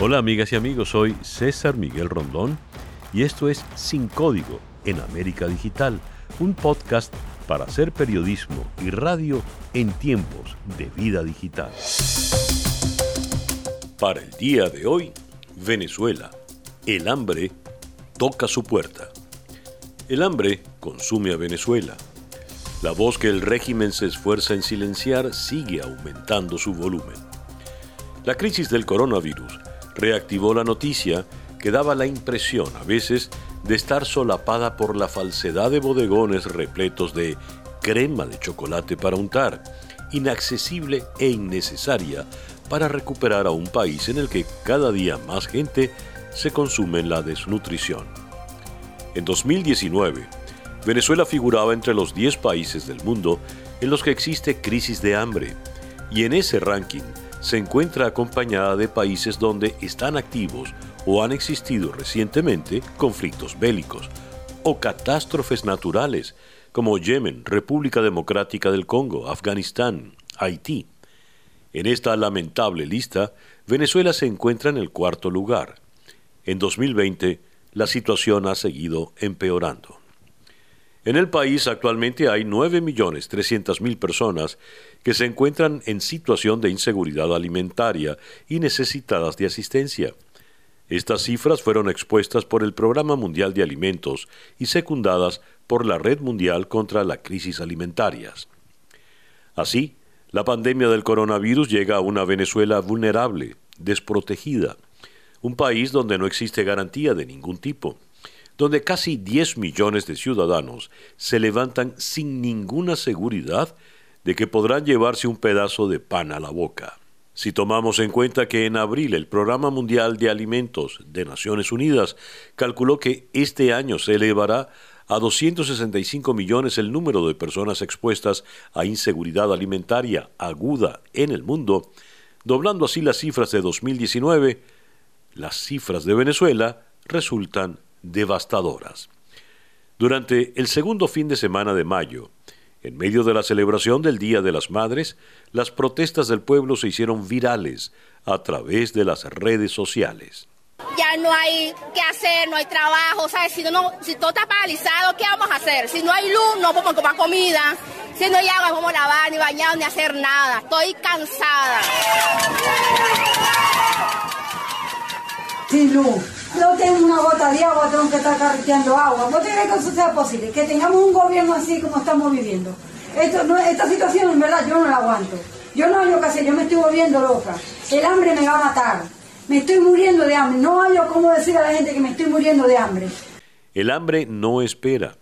Hola amigas y amigos, soy César Miguel Rondón y esto es Sin Código en América Digital, un podcast para hacer periodismo y radio en tiempos de vida digital. Para el día de hoy, Venezuela. El hambre toca su puerta. El hambre consume a Venezuela. La voz que el régimen se esfuerza en silenciar sigue aumentando su volumen. La crisis del coronavirus reactivó la noticia que daba la impresión a veces de estar solapada por la falsedad de bodegones repletos de crema de chocolate para untar, inaccesible e innecesaria para recuperar a un país en el que cada día más gente se consume en la desnutrición. En 2019, Venezuela figuraba entre los 10 países del mundo en los que existe crisis de hambre, y en ese ranking se encuentra acompañada de países donde están activos o han existido recientemente conflictos bélicos o catástrofes naturales como Yemen, República Democrática del Congo, Afganistán, Haití. En esta lamentable lista, Venezuela se encuentra en el cuarto lugar. En 2020, la situación ha seguido empeorando. En el país actualmente hay 9.300.000 personas que se encuentran en situación de inseguridad alimentaria y necesitadas de asistencia. Estas cifras fueron expuestas por el Programa Mundial de Alimentos y secundadas por la Red Mundial contra la Crisis Alimentarias. Así, la pandemia del coronavirus llega a una Venezuela vulnerable, desprotegida, un país donde no existe garantía de ningún tipo donde casi 10 millones de ciudadanos se levantan sin ninguna seguridad de que podrán llevarse un pedazo de pan a la boca. Si tomamos en cuenta que en abril el Programa Mundial de Alimentos de Naciones Unidas calculó que este año se elevará a 265 millones el número de personas expuestas a inseguridad alimentaria aguda en el mundo, doblando así las cifras de 2019, las cifras de Venezuela resultan devastadoras. Durante el segundo fin de semana de mayo, en medio de la celebración del Día de las Madres, las protestas del pueblo se hicieron virales a través de las redes sociales. Ya no hay qué hacer, no hay trabajo, ¿sabes? Si, no, si todo está paralizado, ¿qué vamos a hacer? Si no hay luz, no podemos tomar comida. Si no hay agua, no podemos lavar, ni bañar, ni hacer nada. Estoy cansada. Sin luz no tengo una gota de agua, tengo que estar carreteando agua. ¿Vos crees que eso sea posible? Que tengamos un gobierno así como estamos viviendo. Esta situación en verdad yo no la aguanto. Yo no hallo qué hacer, yo me estoy volviendo loca. El hambre me va a matar. Me estoy muriendo de hambre. No hallo cómo decir a la gente que me estoy muriendo de hambre. El hambre no espera.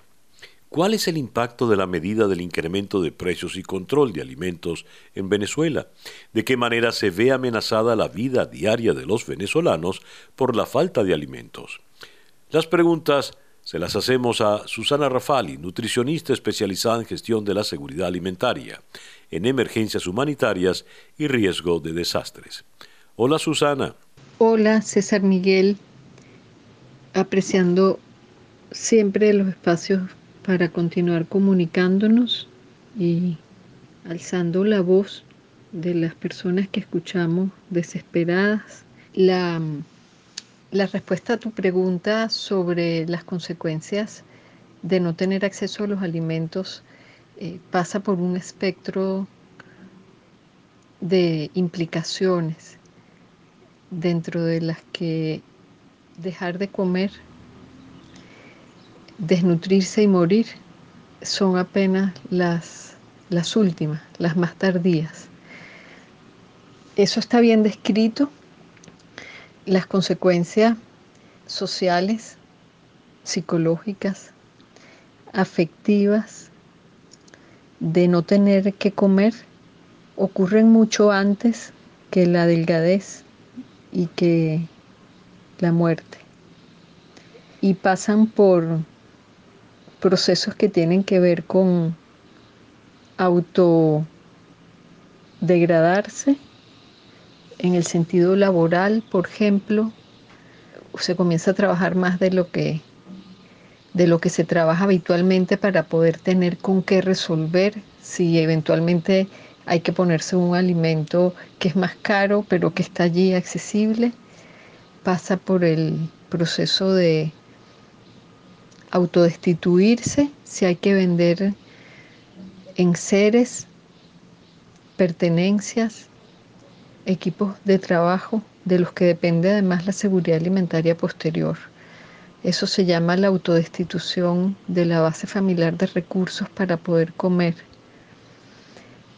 ¿Cuál es el impacto de la medida del incremento de precios y control de alimentos en Venezuela? ¿De qué manera se ve amenazada la vida diaria de los venezolanos por la falta de alimentos? Las preguntas se las hacemos a Susana Rafali, nutricionista especializada en gestión de la seguridad alimentaria, en emergencias humanitarias y riesgo de desastres. Hola Susana. Hola César Miguel, apreciando siempre los espacios para continuar comunicándonos y alzando la voz de las personas que escuchamos desesperadas. La, respuesta a tu pregunta sobre las consecuencias de no tener acceso a los alimentos eh, pasa por un espectro de implicaciones dentro de las que dejar de comer desnutrirse y morir son apenas las, las últimas, las más tardías. Eso está bien descrito. Las consecuencias sociales, psicológicas, afectivas de no tener que comer ocurren mucho antes que la delgadez y que la muerte. Y pasan por procesos que tienen que ver con autodegradarse, en el sentido laboral, por ejemplo, se comienza a trabajar más de lo que de lo que se trabaja habitualmente para poder tener con qué resolver si eventualmente hay que ponerse un alimento que es más caro pero que está allí accesible pasa por el proceso de autodestituirse, si hay que vender en seres, pertenencias, equipos de trabajo de los que depende además la seguridad alimentaria posterior. Eso se llama la autodestitución de la base familiar de recursos para poder comer.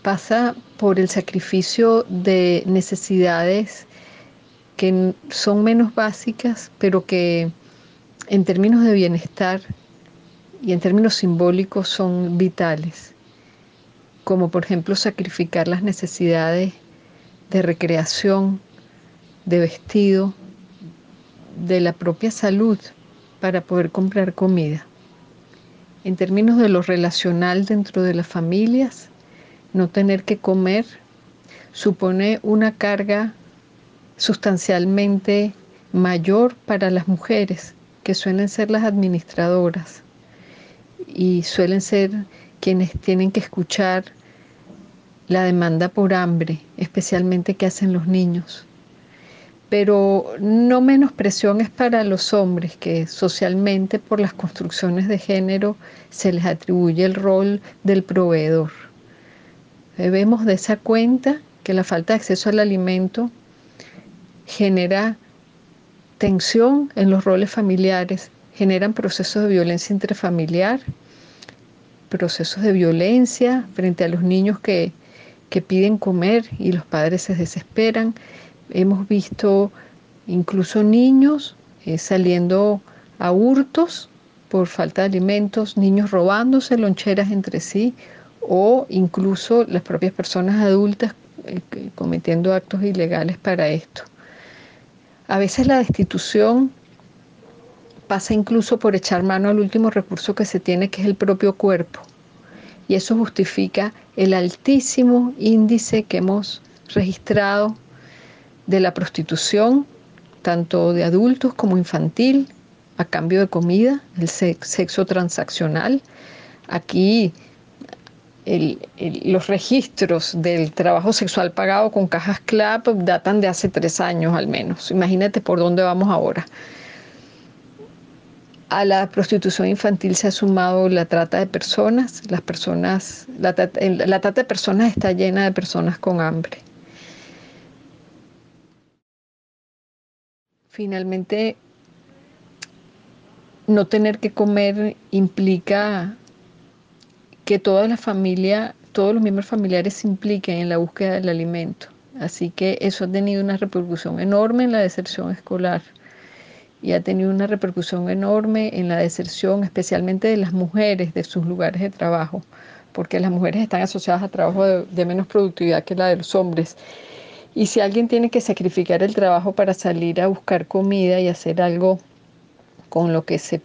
Pasa por el sacrificio de necesidades que son menos básicas, pero que en términos de bienestar y en términos simbólicos son vitales, como por ejemplo sacrificar las necesidades de recreación, de vestido, de la propia salud para poder comprar comida. En términos de lo relacional dentro de las familias, no tener que comer supone una carga sustancialmente mayor para las mujeres, suelen ser las administradoras y suelen ser quienes tienen que escuchar la demanda por hambre, especialmente que hacen los niños. Pero no menos presión es para los hombres, que socialmente por las construcciones de género se les atribuye el rol del proveedor. Vemos de esa cuenta que la falta de acceso al alimento genera tensión en los roles familiares, generan procesos de violencia intrafamiliar, procesos de violencia frente a los niños que, piden comer y los padres se desesperan. Hemos visto incluso niños eh, saliendo a hurtos por falta de alimentos, niños robándose loncheras entre sí o incluso las propias personas adultas eh, cometiendo actos ilegales para esto. A veces la destitución pasa incluso por echar mano al último recurso que se tiene, que es el propio cuerpo. Y eso justifica el altísimo índice que hemos registrado de la prostitución, tanto de adultos como infantil, a cambio de comida, el sexo transaccional. Aquí los registros del trabajo sexual pagado con cajas CLAP datan de hace tres años al menos. Imagínate por dónde vamos ahora. A la prostitución infantil se ha sumado la trata de personas. Las personas, la, trata de personas está llena de personas con hambre. Finalmente, no tener que comer implica que toda la familia, todos los miembros familiares se impliquen en la búsqueda del alimento. Así que eso ha tenido una repercusión enorme en la deserción escolar y ha tenido una repercusión enorme en la deserción, especialmente de las mujeres de sus lugares de trabajo, porque las mujeres están asociadas a trabajo de, de menos productividad que la de los hombres. Y si alguien tiene que sacrificar el trabajo para salir a buscar comida y hacer algo con lo que se,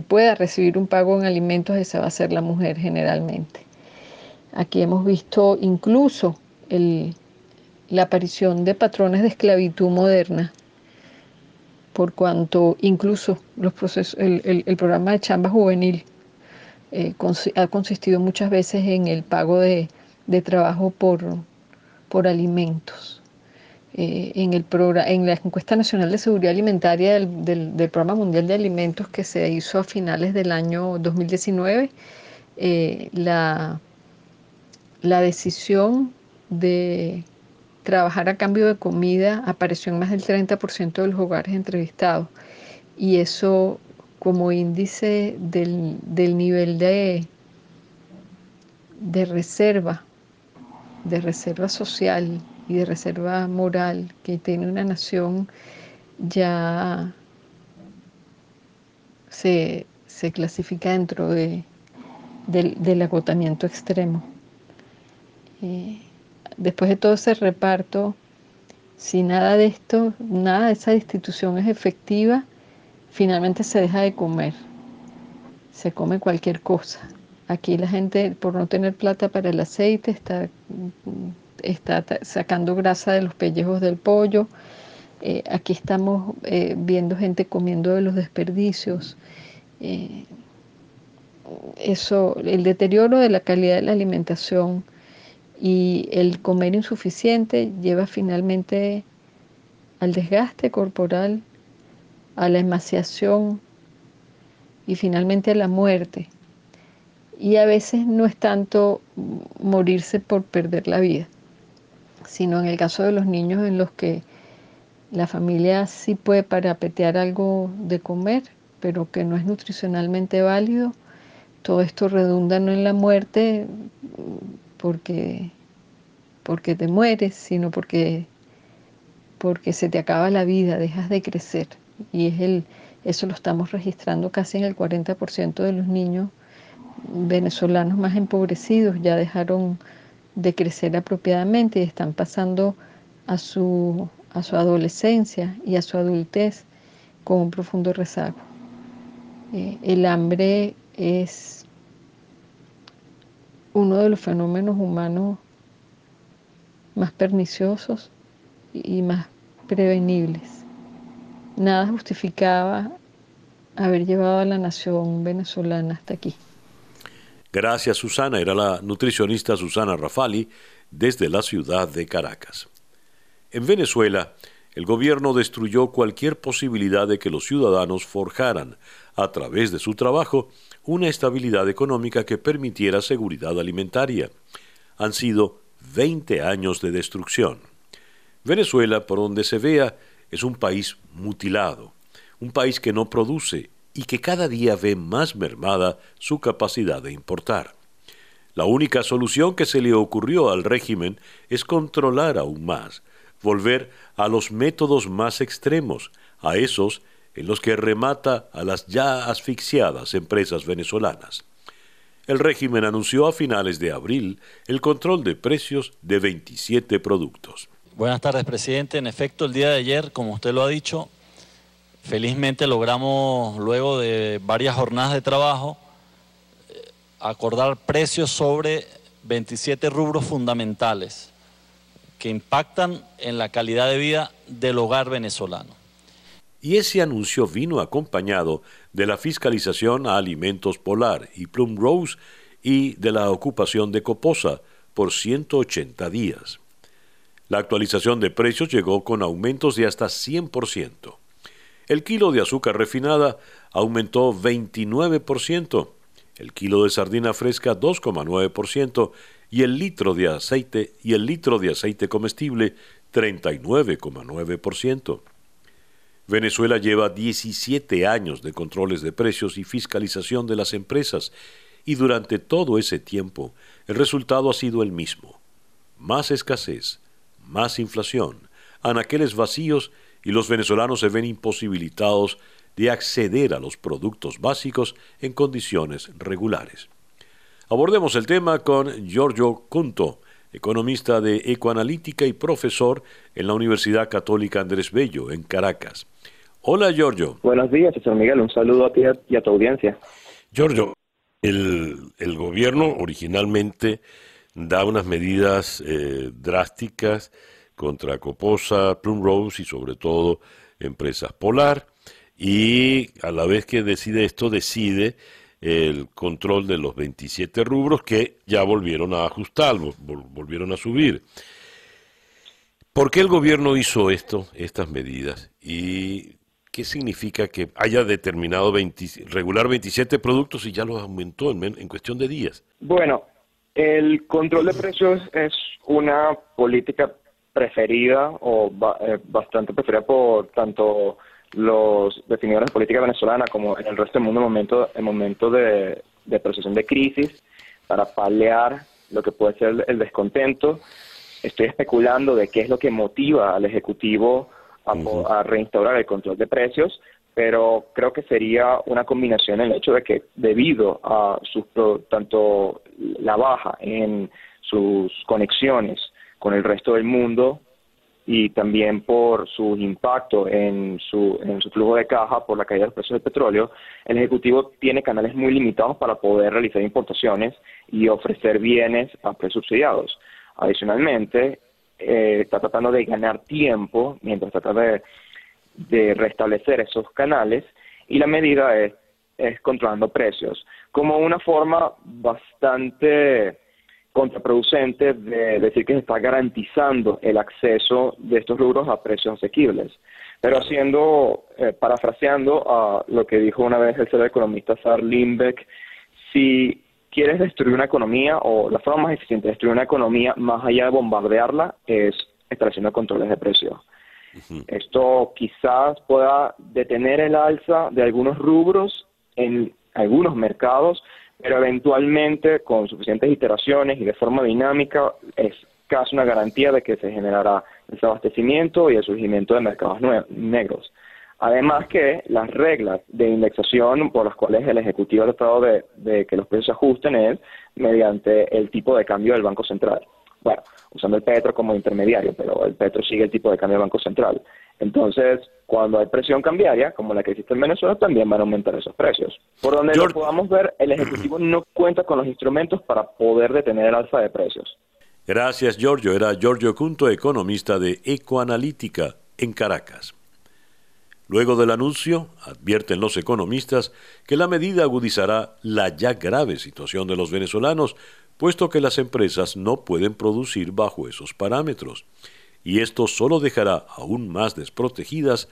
pueda recibir un pago en alimentos, esa va a ser la mujer generalmente. Aquí hemos visto incluso la aparición de patrones de esclavitud moderna, por cuanto incluso los procesos, el, programa de chamba juvenil eh, ha consistido muchas veces en el pago de, trabajo por, por alimentos. Eh, en, el en la encuesta nacional de seguridad alimentaria del, Programa Mundial de Alimentos que se hizo a finales del año 2019, eh, la, la decisión de trabajar a cambio de comida apareció en más del 30% de los hogares entrevistados. Y eso como índice del, del nivel de reserva, de reserva social y de reserva moral que tiene una nación ya se, clasifica dentro de, del, agotamiento extremo. Eh, después de todo ese reparto, si nada de esto, nada de esa institución es efectiva, finalmente se deja de comer, se come cualquier cosa. Aquí la gente, por no tener plata para el aceite, está está sacando grasa de los pellejos del pollo. Eh, aquí estamos eh, viendo gente comiendo de los desperdicios. Eh, eso, el deterioro de la calidad de la alimentación y el comer insuficiente lleva finalmente al desgaste corporal, a la emaciación y finalmente a la muerte. Y a veces no es tanto morirse por perder la vida, sino en el caso de los niños en los que la familia sí puede parapetear algo de comer, pero que no es nutricionalmente válido, todo esto redunda no en la muerte porque, porque te mueres, sino porque, porque se te acaba la vida, dejas de crecer. Y es el, eso lo estamos registrando casi en el 40% de los niños venezolanos más empobrecidos, ya dejaron de crecer apropiadamente y están pasando a su, a su adolescencia y a su adultez con un profundo rezago. Eh, el hambre es uno de los fenómenos humanos más perniciosos y más prevenibles. Nada justificaba haber llevado a la nación venezolana hasta aquí. Gracias Susana, era la nutricionista Susana Rafali desde la ciudad de Caracas. En Venezuela, el gobierno destruyó cualquier posibilidad de que los ciudadanos forjaran, a través de su trabajo, una estabilidad económica que permitiera seguridad alimentaria. Han sido 20 años de destrucción. Venezuela, por donde se vea, es un país mutilado, un país que no produce y que cada día ve más mermada su capacidad de importar. La única solución que se le ocurrió al régimen es controlar aún más, volver a los métodos más extremos, a esos en los que remata a las ya asfixiadas empresas venezolanas. El régimen anunció a finales de abril el control de precios de 27 productos. Buenas tardes, presidente. En efecto, el día de ayer, como usted lo ha dicho, felizmente logramos, luego de varias jornadas de trabajo, eh, acordar precios sobre 27 rubros fundamentales que impactan en la calidad de vida del hogar venezolano. Y ese anuncio vino acompañado de la fiscalización a alimentos Polar y Plum Rose y de la ocupación de Coposa por 180 días. La actualización de precios llegó con aumentos de hasta 100%. El kilo de azúcar refinada aumentó 29%, el kilo de sardina fresca 2,9% y el litro de aceite y el litro de aceite comestible 39,9%. Venezuela lleva 17 años de controles de precios y fiscalización de las empresas y durante todo ese tiempo el resultado ha sido el mismo. Más escasez, más inflación, anaqueles vacíos y los venezolanos se ven imposibilitados de acceder a los productos básicos en condiciones regulares. Abordemos el tema con Giorgio Cunto, economista de ecoanalítica y profesor en la Universidad Católica Andrés Bello, en Caracas. Hola, Giorgio. Buenos días, señor Miguel. Un saludo a ti y a tu audiencia. Giorgio, el, gobierno originalmente da unas medidas eh, drásticas contra Coposa, Plum Rose y sobre todo empresas Polar y a la vez que decide esto decide el control de los 27 rubros que ya volvieron a ajustar, volvieron a subir. ¿Por qué el gobierno hizo esto, estas medidas? ¿Y qué significa que haya determinado regular 27 productos y ya los aumentó en, en cuestión de días? Bueno, el control de precios es una política preferida o eh, bastante preferida por tanto los definidores de política venezolana como en el resto del mundo en momento, en momento de, de procesión de crisis para paliar lo que puede ser el descontento. Estoy especulando de qué es lo que motiva al Ejecutivo a, reinstaurar el control de precios, pero creo que sería una combinación el hecho de que debido a sus, tanto la baja en sus conexiones con el resto del mundo, y también por su impacto en su, en su flujo de caja por la caída de los precios del petróleo, el Ejecutivo tiene canales muy limitados para poder realizar importaciones y ofrecer bienes a precios subsidiados. Adicionalmente, eh, está tratando de ganar tiempo mientras trata de, de restablecer esos canales y la medida es, es controlando precios como una forma bastante contraproducente de decir que se está garantizando el acceso de estos rubros a precios asequibles. Pero haciendo, eh, parafraseando a lo que dijo una vez el ser economista Sar Limbeck, si quieres destruir una economía o la forma más eficiente de destruir una economía más allá de bombardearla es estableciendo controles de precios. Esto quizás pueda detener el alza de algunos rubros en algunos mercados, pero eventualmente con suficientes iteraciones y de forma dinámica es casi una garantía de que se generará desabastecimiento y el surgimiento de mercados negros. Además que las reglas de indexación por las cuales el Ejecutivo ha tratado de, que los precios se ajusten es mediante el tipo de cambio del Banco Central. Bueno, usando el petro como intermediario, pero el petro sigue el tipo de cambio del Banco Central. Entonces, cuando hay presión cambiaria, como la que existe en Venezuela, también van a aumentar esos precios. Por donde lo podamos ver, el Ejecutivo no cuenta con los instrumentos para poder detener el alza de precios. Gracias, Giorgio. Era Giorgio Cunto, economista de Ecoanalítica en Caracas. Luego del anuncio, advierten los economistas que la medida agudizará la ya grave situación de los venezolanos, puesto que las empresas no pueden producir bajo esos parámetros. Y esto solo dejará aún más desprotegidas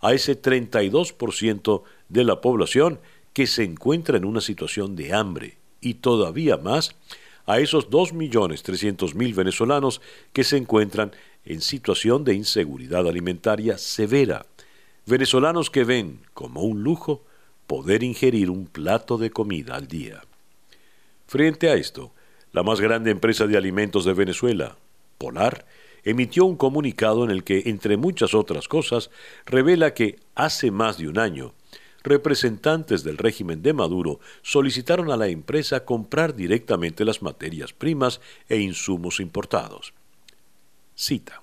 a ese 32% de la población que se encuentra en una situación de hambre y todavía más a esos 2.300.000 venezolanos que se encuentran en situación de inseguridad alimentaria severa. Venezolanos que ven como un lujo poder ingerir un plato de comida al día. Frente a esto, la más grande empresa de alimentos de Venezuela, Polar, emitió un comunicado en el que, entre muchas otras cosas, revela que hace más de un año representantes del régimen de Maduro solicitaron a la empresa comprar directamente las materias primas e insumos importados. Cita.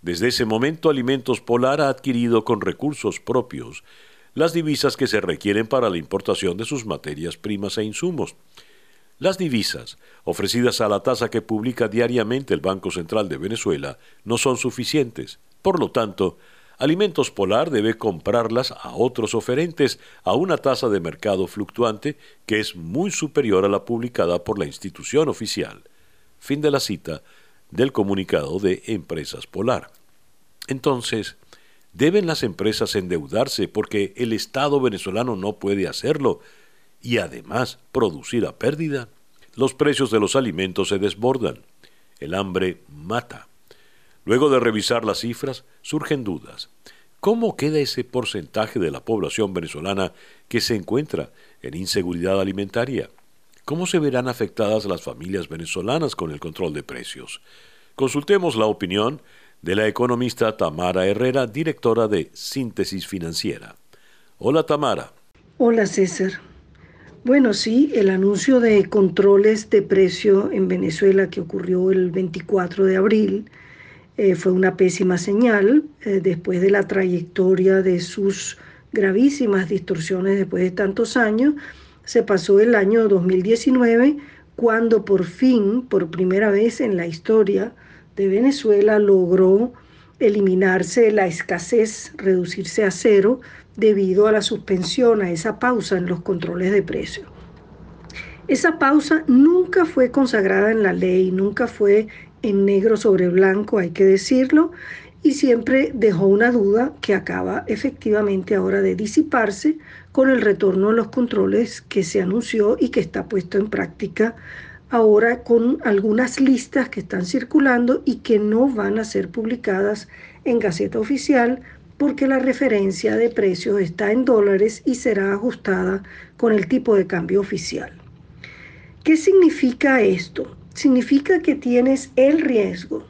Desde ese momento Alimentos Polar ha adquirido con recursos propios las divisas que se requieren para la importación de sus materias primas e insumos. Las divisas, ofrecidas a la tasa que publica diariamente el Banco Central de Venezuela, no son suficientes. Por lo tanto, Alimentos Polar debe comprarlas a otros oferentes a una tasa de mercado fluctuante que es muy superior a la publicada por la institución oficial. Fin de la cita del comunicado de Empresas Polar. Entonces, ¿deben las empresas endeudarse porque el Estado venezolano no puede hacerlo y además producir a pérdida? Los precios de los alimentos se desbordan. El hambre mata. Luego de revisar las cifras, surgen dudas. ¿Cómo queda ese porcentaje de la población venezolana que se encuentra en inseguridad alimentaria? ¿Cómo se verán afectadas las familias venezolanas con el control de precios? Consultemos la opinión de la economista Tamara Herrera, directora de Síntesis Financiera. Hola Tamara. Hola César. Bueno, sí, el anuncio de controles de precio en Venezuela que ocurrió el 24 de abril eh, fue una pésima señal eh, después de la trayectoria de sus gravísimas distorsiones después de tantos años. Se pasó el año 2019 cuando por fin, por primera vez en la historia de Venezuela, logró eliminarse la escasez, reducirse a cero debido a la suspensión, a esa pausa en los controles de precios. Esa pausa nunca fue consagrada en la ley, nunca fue en negro sobre blanco, hay que decirlo, y siempre dejó una duda que acaba efectivamente ahora de disiparse con el retorno de los controles que se anunció y que está puesto en práctica ahora con algunas listas que están circulando y que no van a ser publicadas en Gaceta Oficial porque la referencia de precios está en dólares y será ajustada con el tipo de cambio oficial. ¿Qué significa esto? significa que tienes el riesgo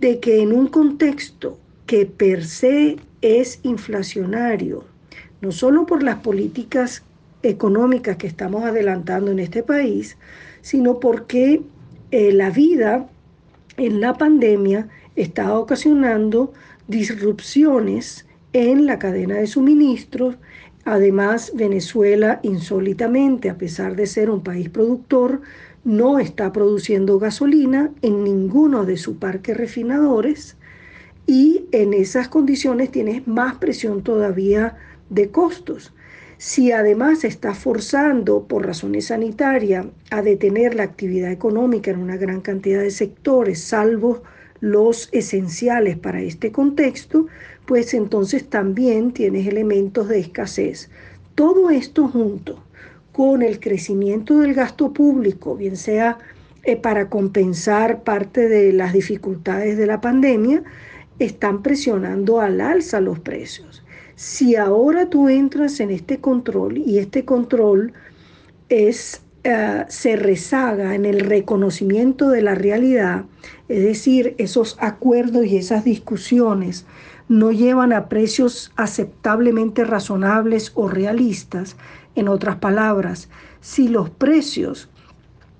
de que en un contexto que per se es inflacionario, no solo por las políticas económicas que estamos adelantando en este país, sino porque eh, la vida en la pandemia está ocasionando disrupciones en la cadena de suministros. Además, Venezuela, insólitamente, a pesar de ser un país productor, no está produciendo gasolina en ninguno de sus parques refinadores y en esas condiciones tienes más presión todavía de costos. Si además está forzando por razones sanitarias a detener la actividad económica en una gran cantidad de sectores, salvo los esenciales para este contexto, pues entonces también tienes elementos de escasez. Todo esto junto con el crecimiento del gasto público, bien sea eh, para compensar parte de las dificultades de la pandemia, están presionando al alza los precios. Si ahora tú entras en este control y este control es, eh, se rezaga en el reconocimiento de la realidad, es decir, esos acuerdos y esas discusiones no llevan a precios aceptablemente razonables o realistas. En otras palabras, si los precios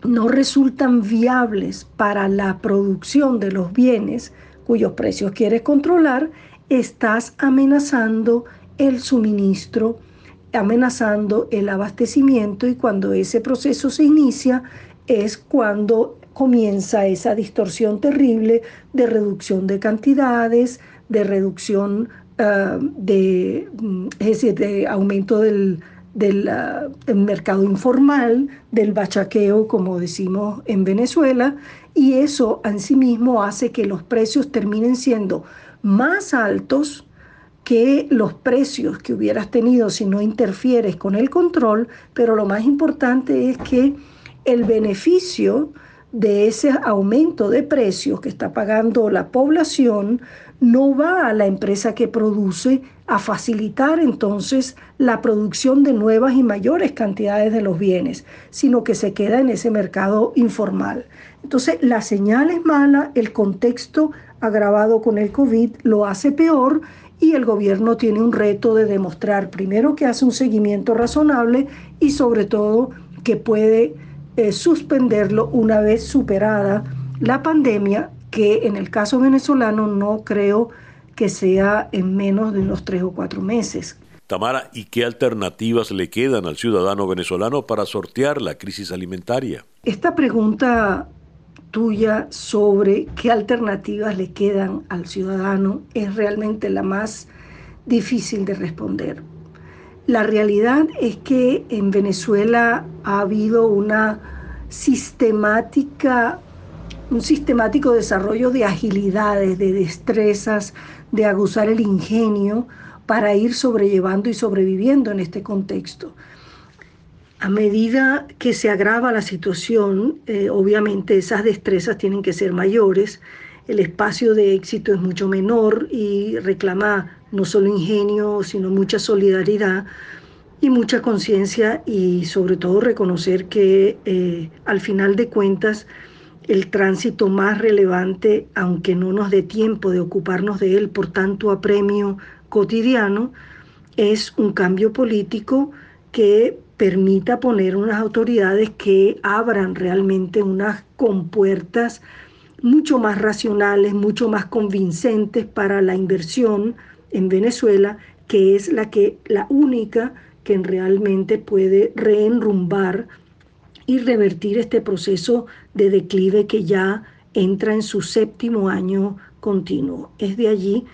no resultan viables para la producción de los bienes cuyos precios quieres controlar, estás amenazando el suministro, amenazando el abastecimiento y cuando ese proceso se inicia es cuando comienza esa distorsión terrible de reducción de cantidades, de reducción ah, de, mm, de aumento del, ah, del mercado informal, del bachaqueo, como decimos en Venezuela, y eso en sí mismo hace que los precios terminen siendo más altos que los precios que hubieras tenido si no interfieres con el control, pero lo más importante es que el beneficio de ese aumento de precios que está pagando la población no va a la empresa que produce a facilitar entonces la producción de nuevas y mayores cantidades de los bienes, sino que se queda en ese mercado informal. Entonces, la señal es mala, el contexto agravado con el COVID lo hace peor y el gobierno tiene un reto de demostrar primero que hace un seguimiento razonable y sobre todo que puede eh, suspenderlo una vez superada la pandemia, que en el caso venezolano no creo que sea en menos de unos tres o cuatro meses. Tamara, ¿y qué alternativas le quedan al ciudadano venezolano para sortear la crisis alimentaria? Esta pregunta tuya sobre qué alternativas le quedan al ciudadano es realmente la más difícil de responder. La realidad es que en Venezuela ha habido una sistemática, un sistemático desarrollo de agilidades, de destrezas, de aguzar el ingenio para ir sobrellevando y sobreviviendo en este contexto. A medida que se agrava la situación, eh, obviamente esas destrezas tienen que ser mayores, el espacio de éxito es mucho menor y reclama no solo ingenio, sino mucha solidaridad y mucha conciencia y sobre todo reconocer que eh, al final de cuentas el tránsito más relevante, aunque no nos dé tiempo de ocuparnos de él por tanto apremio cotidiano, es un cambio político que permita poner unas autoridades que abran realmente unas compuertas mucho más racionales, mucho más convincentes para la inversión en Venezuela, que es la que la única que realmente puede reenrumbar y revertir este proceso de declive que ya entra en su séptimo año continuo. Es de allí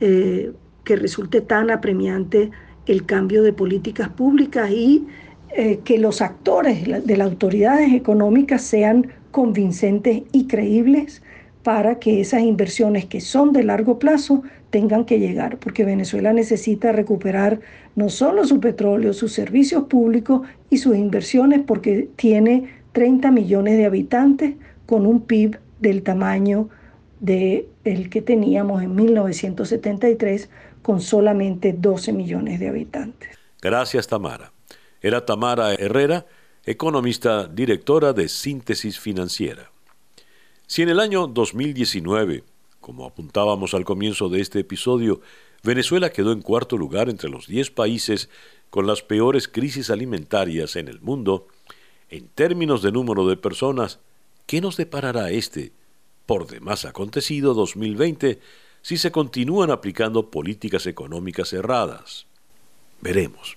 eh, que resulte tan apremiante el cambio de políticas públicas y eh, que los actores de las autoridades económicas sean convincentes y creíbles para que esas inversiones que son de largo plazo tengan que llegar, porque Venezuela necesita recuperar no solo su petróleo, sus servicios públicos y sus inversiones, porque tiene 30 millones de habitantes con un PIB del tamaño de el que teníamos en 1973 con solamente 12 millones de habitantes. Gracias, Tamara. Era Tamara Herrera, economista directora de Síntesis Financiera. Si en el año 2019 como apuntábamos al comienzo de este episodio, Venezuela quedó en cuarto lugar entre los 10 países con las peores crisis alimentarias en el mundo. En términos de número de personas, ¿qué nos deparará este, por demás acontecido 2020, si se continúan aplicando políticas económicas erradas? Veremos.